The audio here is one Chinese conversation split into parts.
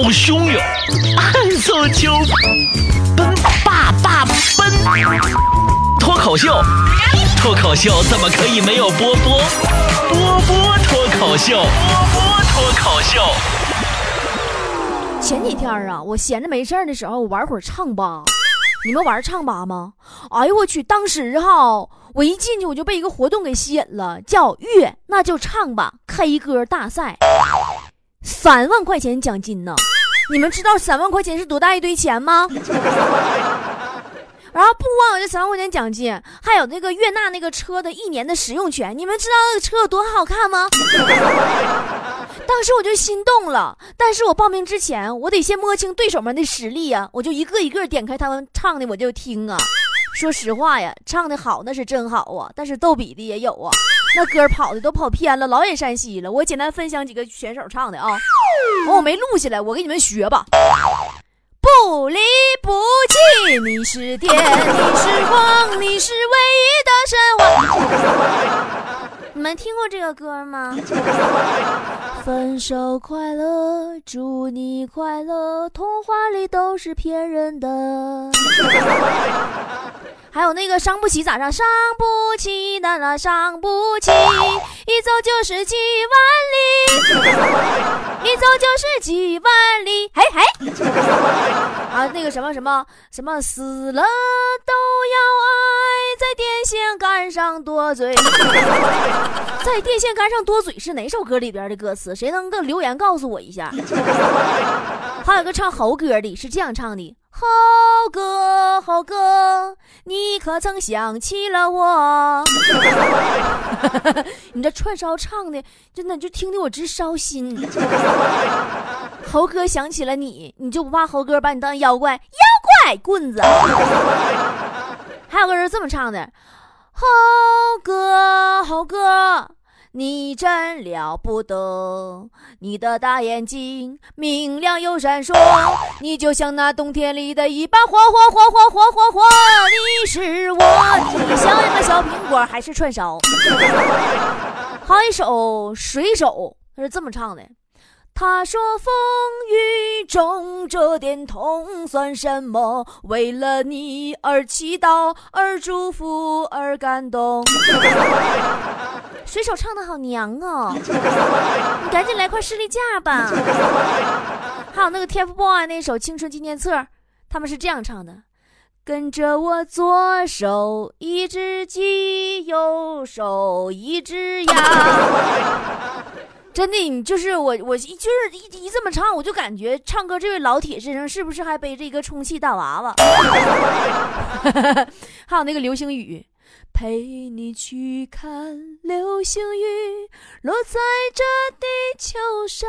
好汹涌，暗送秋奔爸爸奔，脱口秀，脱口秀怎么可以没有波波？波波脱口秀，波波脱口秀。前几天啊，我闲着没事的时候，我玩会儿唱吧。你们玩唱吧吗？哎呦我去！当时哈，我一进去我就被一个活动给吸引了，叫“月那就唱吧 ”K 歌大赛，三万块钱奖金呢！你们知道三万块钱是多大一堆钱吗？然后不光有这三万块钱奖金，还有那个悦纳那个车的一年的使用权。你们知道那个车有多好看吗？当时我就心动了，但是我报名之前，我得先摸清对手们的实力呀。我就一个一个点开他们唱的，我就听啊。说实话呀，唱的好那是真好啊，但是逗比的也有啊。那歌跑的都跑偏了，老远山西了。我简单分享几个选手唱的啊，我没录下来，我给你们学吧。不离不弃，你是电，你是光，你是唯一的神话。你们听过这个歌吗？分手快乐，祝你快乐，童话里都是骗人的。那个伤不起咋唱？伤不起，那那伤不起，一走就是几万里，一走就是几万里。嘿嘿，啊，那个什么什么什么，死了都要爱，在电线杆上多嘴，在电线杆上多嘴是哪首歌里边的歌词？谁能够留言告诉我一下？还有个唱猴歌的，是这样唱的。猴哥，猴哥，你可曾想起了我？你这串烧唱的，真的就听得我直烧心。猴哥想起了你，你就不怕猴哥把你当妖怪？妖怪棍子。还有个人这么唱的：猴哥，猴哥。你真了不得，你的大眼睛明亮又闪烁，你就像那冬天里的一把火火火火火火火。你是我，你像一个小苹果，还是串烧？还有一首水手，他是这么唱的。他说：“风雨中这点痛算什么？为了你而祈祷，而祝福，而感动。”水手唱的好娘哦，你赶紧来块士力架吧。还有那个 TFBOYS 那首《青春纪念册》，他们是这样唱的：跟着我左手一只鸡，右手一只鸭。真的，你就是我，我就是一一这么唱，我就感觉唱歌这位老铁身上是不是还背着一个充气大娃娃？还有那个流星雨，陪你去看流星雨落在这地球上，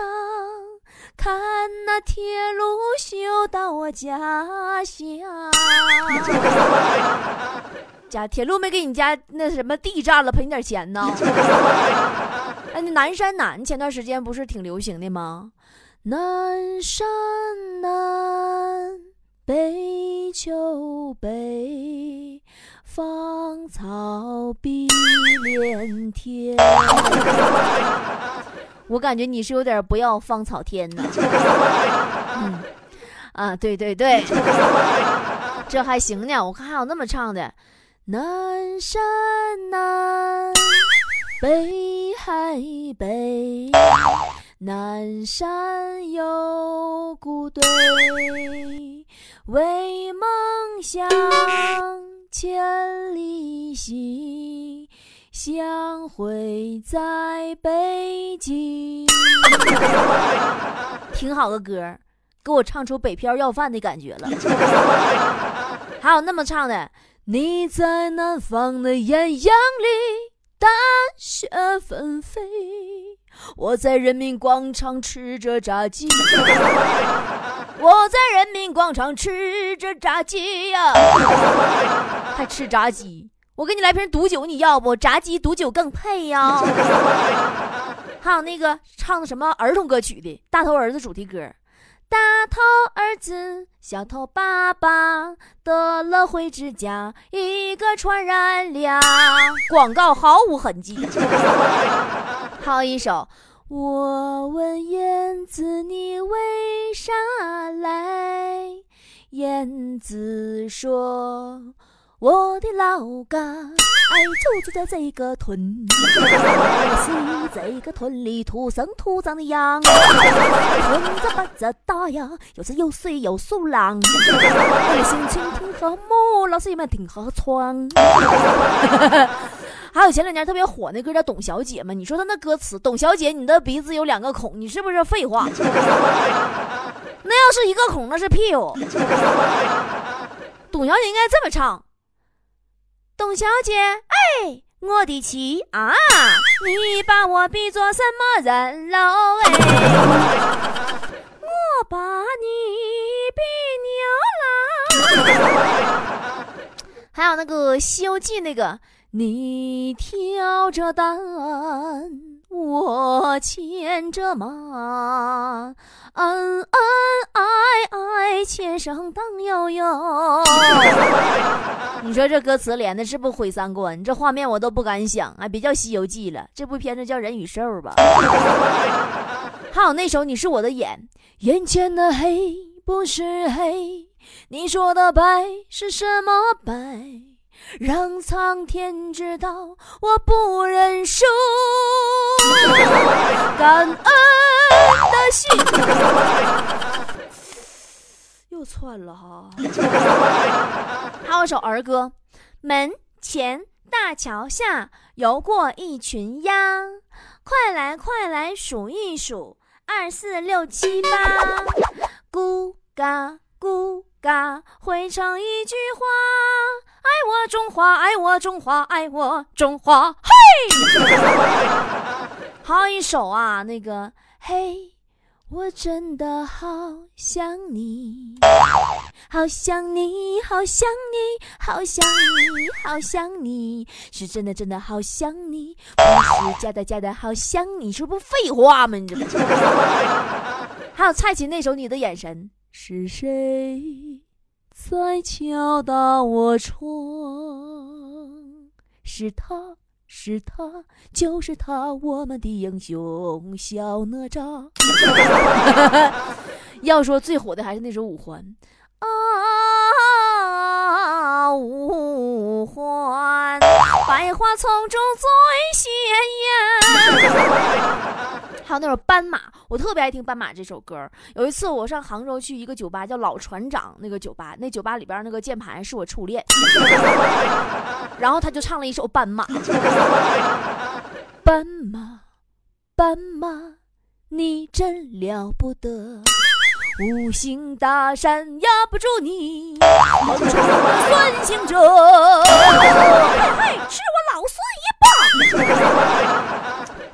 看那铁路修到我家乡。家铁路没给你家那什么地占了，赔你点钱呢？哎，那南山南前段时间不是挺流行的吗？南山南，北秋北，芳草碧连天。我感觉你是有点不要芳草天呢。嗯，啊，对对对，这还行呢。我看还有那么唱的。南山南，北海北，南山有谷堆，为梦想千里行，相会在北京。挺好的歌，给我唱出北漂要饭的感觉了。还有那么唱的。你在南方的艳阳里，大雪纷飞。我在人民广场吃着炸鸡，我在人民广场吃着炸鸡呀，还吃炸鸡。我给你来瓶毒酒，你要不？炸鸡毒酒更配呀。还有那个唱的什么儿童歌曲的，大头儿子主题歌。大头儿子，小头爸爸得了灰指甲，一个传染俩。广告毫无痕迹。还有一首，我问燕子，你为啥来。燕子说：“我的老家哎，就住在这个屯，可惜这个屯里土生土长的羊，村子不咋大呀，又是有水有树廊，心情挺和睦，老师也们挺好窗。”还有前两年特别火那歌叫《董小姐》嘛？你说他那歌词，董小姐，你的鼻子有两个孔，你是不是废话？那要是一个孔，那是屁股。董小姐应该这么唱：董小姐，哎，我的妻啊，你把我比作什么人喽？哎，我把你比牛郎。还有那个《西游记》那个。你挑着担，我牵着马，恩恩爱爱，牵声荡悠悠。你说这歌词连的是不毁三观？这画面我都不敢想，哎，别叫《西游记》了，这部片子叫《人与兽》吧。还有那首《你是我的眼》，眼前的黑不是黑，你说的白是什么白？让苍天知道我不认输，感恩的心 又窜了哈。还有首儿歌：门前大桥下游过一群鸭，快来快来数一数，二四六七八，咕嘎咕嘎，汇成一句话。爱我中华，爱我中华，爱我中华，嘿！好一首啊，那个嘿，我真的好想你，好想你，好想你，好想你，好想你，是真的真的好想你，不是假的假的好想你，是不废话吗？你这不？还有蔡琴那首《你的眼神》，是谁？在敲打我窗，是他是他就是他，我们的英雄小哪吒。要说最火的还是那首五环啊，五环，百花丛中最鲜艳。还有那首《斑马》，我特别爱听《斑马》这首歌。有一次我上杭州去一个酒吧，叫老船长那个酒吧，那酒吧里边那个键盘是我初恋，然后他就唱了一首《斑马》。斑马，斑马，你真了不得，五行大山压不住你，猛冲的孙行者，嘿嘿，吃我老孙一棒！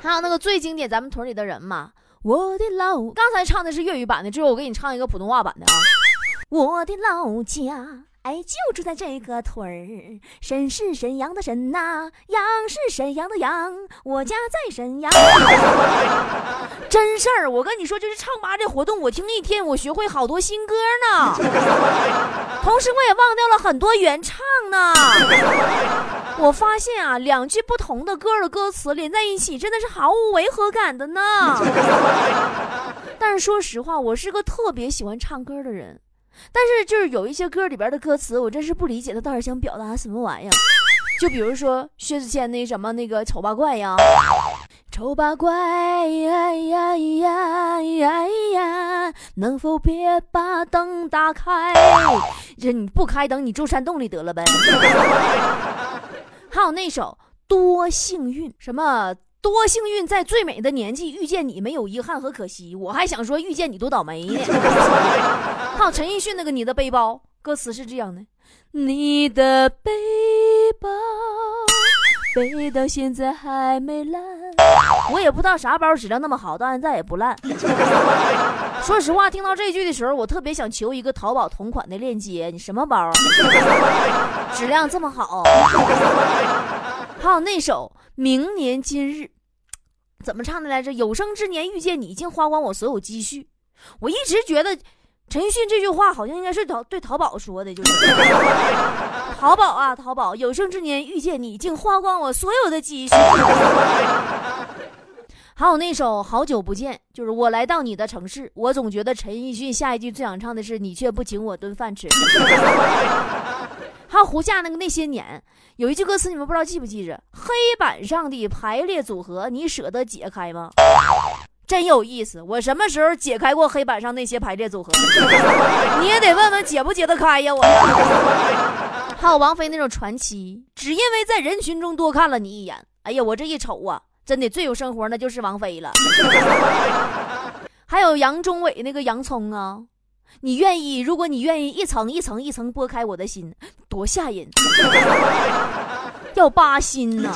还有那个最经典，咱们屯里的人嘛，我的老，刚才唱的是粤语版的，之后我给你唱一个普通话版的啊。我的老家，哎，就住在这个屯儿，沈是沈阳的沈呐，阳是沈阳的阳，我家在沈阳。真事儿，我跟你说，就是唱吧这活动，我听一天，我学会好多新歌呢，同时我也忘掉了很多原唱呢。我发现啊，两句不同的歌的歌词连在一起，真的是毫无违和感的呢。但是说实话，我是个特别喜欢唱歌的人，但是就是有一些歌里边的歌词，我真是不理解他到底想表达什么玩意儿。就比如说薛之谦那什么那个丑八怪呀，丑八怪呀呀呀呀呀，能否别把灯打开？这你不开灯，你住山洞里得了呗。还有那首多幸运，什么多幸运，在最美的年纪遇见你，没有遗憾和可惜。我还想说遇见你多倒霉呢。还有陈奕迅那个你的背包，歌词是这样的：你的背包背到现在还没烂，我也不知道啥包质量那么好，到现在也不烂。说实话，听到这句的时候，我特别想求一个淘宝同款的链接。你什么包？质量这么好？还有那首《明年今日》，怎么唱的来着？有生之年遇见你，竟花光我所有积蓄。我一直觉得陈奕迅这句话好像应该是淘对淘宝说的，就是淘宝啊，淘宝，有生之年遇见你，竟花光我所有的积蓄。还有那首《好久不见》，就是我来到你的城市，我总觉得陈奕迅下一句最想唱的是你却不请我顿饭吃。还有胡夏那个那些年，有一句歌词你们不知道记不记着？黑板上的排列组合，你舍得解开吗？真有意思，我什么时候解开过黑板上那些排列组合？你也得问问解不解得开呀！我。还有王菲那种传奇，只因为在人群中多看了你一眼。哎呀，我这一瞅啊，真的最有生活那就是王菲了。还有杨宗纬那个洋葱啊，你愿意？如果你愿意一层一层一层剥开我的心，多吓人！要扒心呐！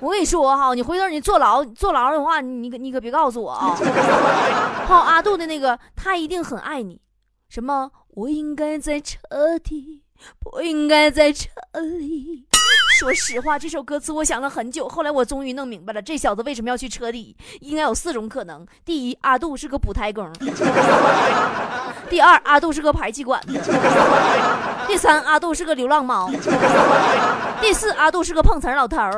我跟你说哈，你回头你坐牢，坐牢的话，你可你可别告诉我啊。还有阿杜的那个，他一定很爱你。什么？我应该在车底，不应该在车里。说实话，这首歌词我想了很久，后来我终于弄明白了，这小子为什么要去车底？应该有四种可能：第一，阿杜是个补胎工；第二，阿杜是个排气管；第三，阿杜是个流浪猫。第四，阿杜是个碰瓷老头儿。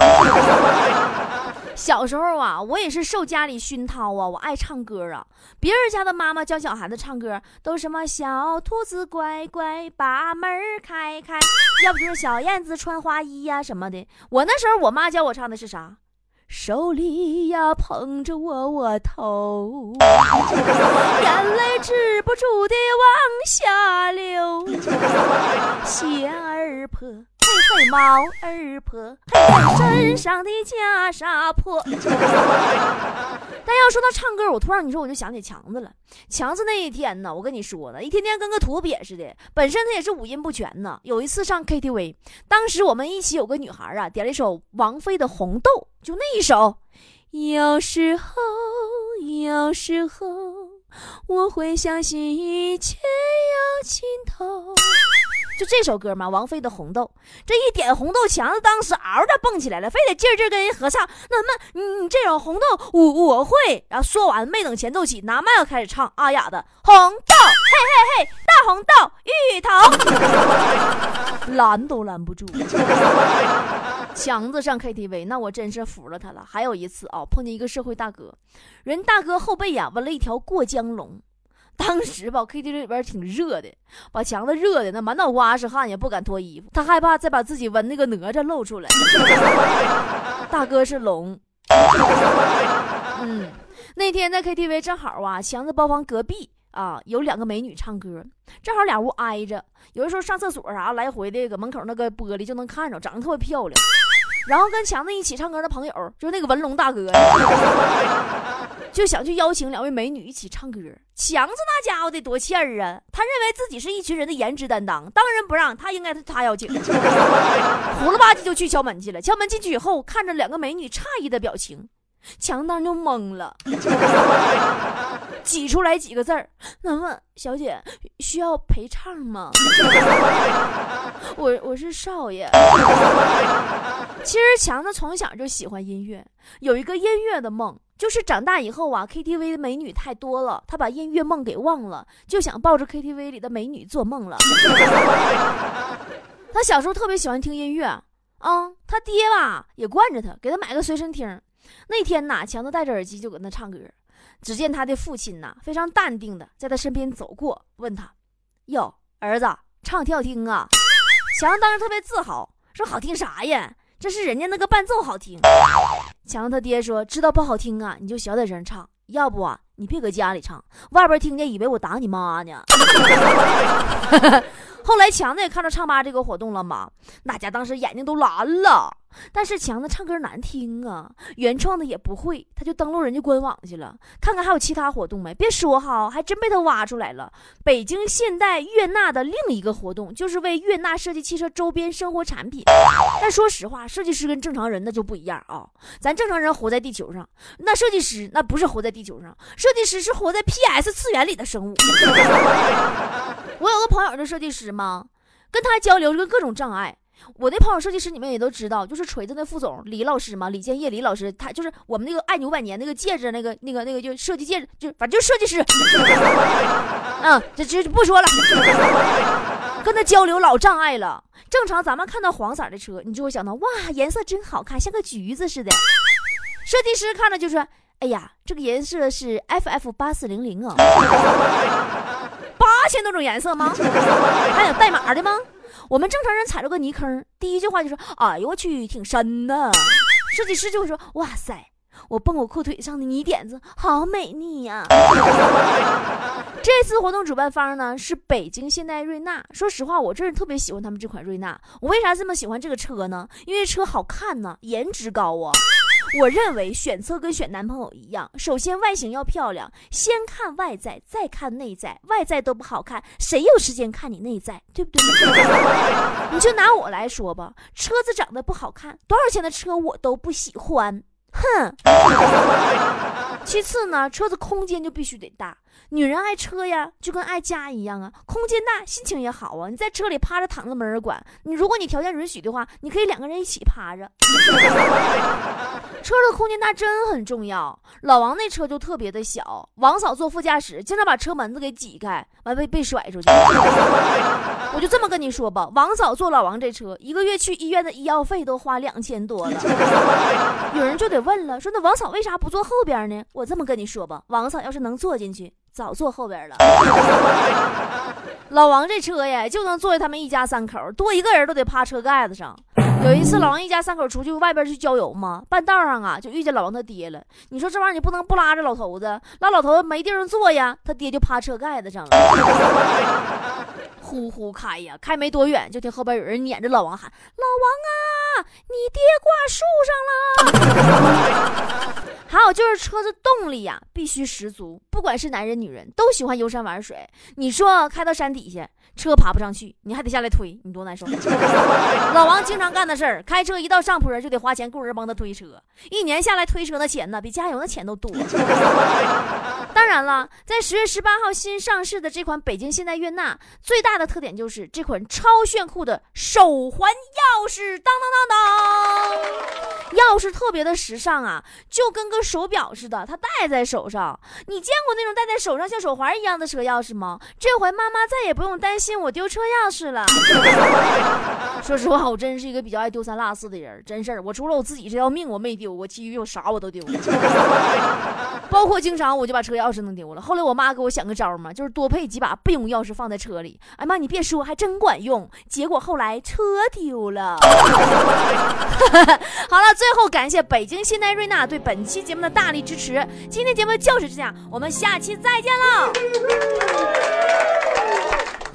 小时候啊，我也是受家里熏陶啊，我爱唱歌啊。别人家的妈妈教小孩子唱歌，都什么小兔子乖乖把门开开，要不就是小燕子穿花衣呀什么的。我那时候我妈教我唱的是啥？手里呀捧着窝窝头，眼泪止不住的往下流。鞋儿破，猫，儿破，嘿嘿，身上的袈裟破。但要说到唱歌，我突然你说我就想起强子了。强子那一天呢，我跟你说呢，一天天跟个土鳖似的，本身他也是五音不全呢。有一次上 KTV，当时我们一起有个女孩啊，点了一首王菲的《红豆》。就那一首，有时候，有时候，我会相信一切有尽头。就这首歌嘛，王菲的《红豆》，这一点红豆，强子当时嗷的蹦起来了，非得劲劲跟人合唱。那么，你你这首红豆我我会。然后说完，没等前奏起，拿麦克开始唱，阿雅的《红豆》，嘿嘿嘿，大红豆，芋头，拦都拦不住。强子上 KTV，那我真是服了他了。还有一次啊，碰见一个社会大哥，人大哥后背呀纹了一条过江龙。当时吧，KTV 里边挺热的，把强子热的那满脑瓜是汗，也不敢脱衣服。他害怕再把自己纹那个哪吒露出来。大哥是龙。嗯，那天在 KTV 正好啊，强子包房隔壁啊有两个美女唱歌，正好俩屋挨着，有的时候上厕所啥来回的，搁门口那个玻璃就能看着，长得特别漂亮。然后跟强子一起唱歌的朋友，就是那个文龙大哥，就想去邀请两位美女一起唱歌。强子那家伙得多欠儿啊！他认为自己是一群人的颜值担当，当仁不让，他应该是他邀请。胡了吧唧就去敲门去了。敲门进去以后，看着两个美女诧异的表情，强当就懵了，挤出来几个字儿：“那么小姐需要陪唱吗？” 我我是少爷。其实强子从小就喜欢音乐，有一个音乐的梦，就是长大以后啊，KTV 的美女太多了，他把音乐梦给忘了，就想抱着 KTV 里的美女做梦了。他小时候特别喜欢听音乐，啊，他爹吧也惯着他，给他买个随身听。那天呐，强子戴着耳机就搁那唱歌，只见他的父亲呐非常淡定的在他身边走过，问他：“哟，儿子，唱挺好听啊？”强子当时特别自豪，说：“好听啥呀？”这是人家那个伴奏好听，强子他爹说知道不好听啊，你就小点声唱，要不啊，你别搁家里唱，外边听见以为我打你妈呢。后来强子也看到唱吧这个活动了嘛，大家当时眼睛都蓝了。但是强子唱歌难听啊，原创的也不会，他就登录人家官网去了，看看还有其他活动没。别说哈，还真被他挖出来了。北京现代悦纳的另一个活动，就是为悦纳设计汽车周边生活产品。但说实话，设计师跟正常人那就不一样啊。咱正常人活在地球上，那设计师那不是活在地球上，设计师是活在 PS 次元里的生物。我有个朋友是设计师吗，跟他交流这个各种障碍。我那朋友设计师，你们也都知道，就是锤子那副总李老师嘛，李建业李老师，他就是我们那个爱牛百年那个戒指，那个那个那个就设计戒指，就反正就设计师。嗯，这这不说了，跟他交流老障碍了。正常咱们看到黄色的车，你就会想到哇，颜色真好看，像个橘子似的。设计师看着就说：“哎呀，这个颜色是 FF 八四零零啊，八千多种颜色吗？还有代码的吗？我们正常人踩了个泥坑，第一句话就说：哎呦我去，挺深呐。设计师就会说：哇塞。”我蹦我裤腿上的泥点子好美丽呀！这次活动主办方呢是北京现代瑞纳。说实话，我真是特别喜欢他们这款瑞纳。我为啥这么喜欢这个车呢？因为车好看呢，颜值高啊！我认为选车跟选男朋友一样，首先外形要漂亮，先看外在，再看内在。外在都不好看，谁有时间看你内在？对不对？你就拿我来说吧，车子长得不好看，多少钱的车我都不喜欢。哼，其次呢，车子空间就必须得大。女人爱车呀，就跟爱家一样啊，空间大，心情也好啊。你在车里趴着躺着没人管你，如果你条件允许的话，你可以两个人一起趴着。车的空间大真很重要。老王那车就特别的小，王嫂坐副驾驶，经常把车门子给挤开，完被被甩出去。我就这么跟你说吧，王嫂坐老王这车，一个月去医院的医药费都花两千多了。有人就得问了，说那王嫂为啥不坐后边呢？我这么跟你说吧，王嫂要是能坐进去。早坐后边了。老王这车呀，就能坐下他们一家三口，多一个人都得趴车盖子上。有一次，老王一家三口出去外边去郊游嘛，半道上啊，就遇见老王他爹了。你说这玩意儿你不能不拉着老头子，拉老头子没地方坐呀，他爹就趴车盖子上了。呼呼开呀，开没多远，就听后边有人撵着老王喊：“老王啊，你爹挂树上了！” 还有就是车子动力呀，必须十足，不管是男人女人，都喜欢游山玩水。你说开到山底下，车爬不上去，你还得下来推，你多难受。老王经常干的事儿，开车一到上坡就得花钱雇人帮他推车，一年下来推车的钱呢，比加油的钱都多。当然了，在十月十八号新上市的这款北京现代悦纳，最大的特点就是这款超炫酷的手环钥匙，当当当当，钥匙特别的时尚啊，就跟个。手表似的，它戴在手上。你见过那种戴在手上像手环一样的车钥匙吗？这回妈妈再也不用担心我丢车钥匙了。说实话，我真是一个比较爱丢三落四的人，真事儿。我除了我自己这条命我没丢，我其余有啥我都丢了，包括经常我就把车钥匙弄丢了。后来我妈给我想个招儿嘛，就是多配几把备用钥匙放在车里。哎妈，你别说，还真管用。结果后来车丢了。好了，最后感谢北京现代瑞纳对本期节。目的大力支持，今天节目就是这样，我们下期再见喽。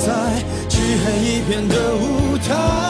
在漆黑一片的舞台，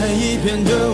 黑一片的。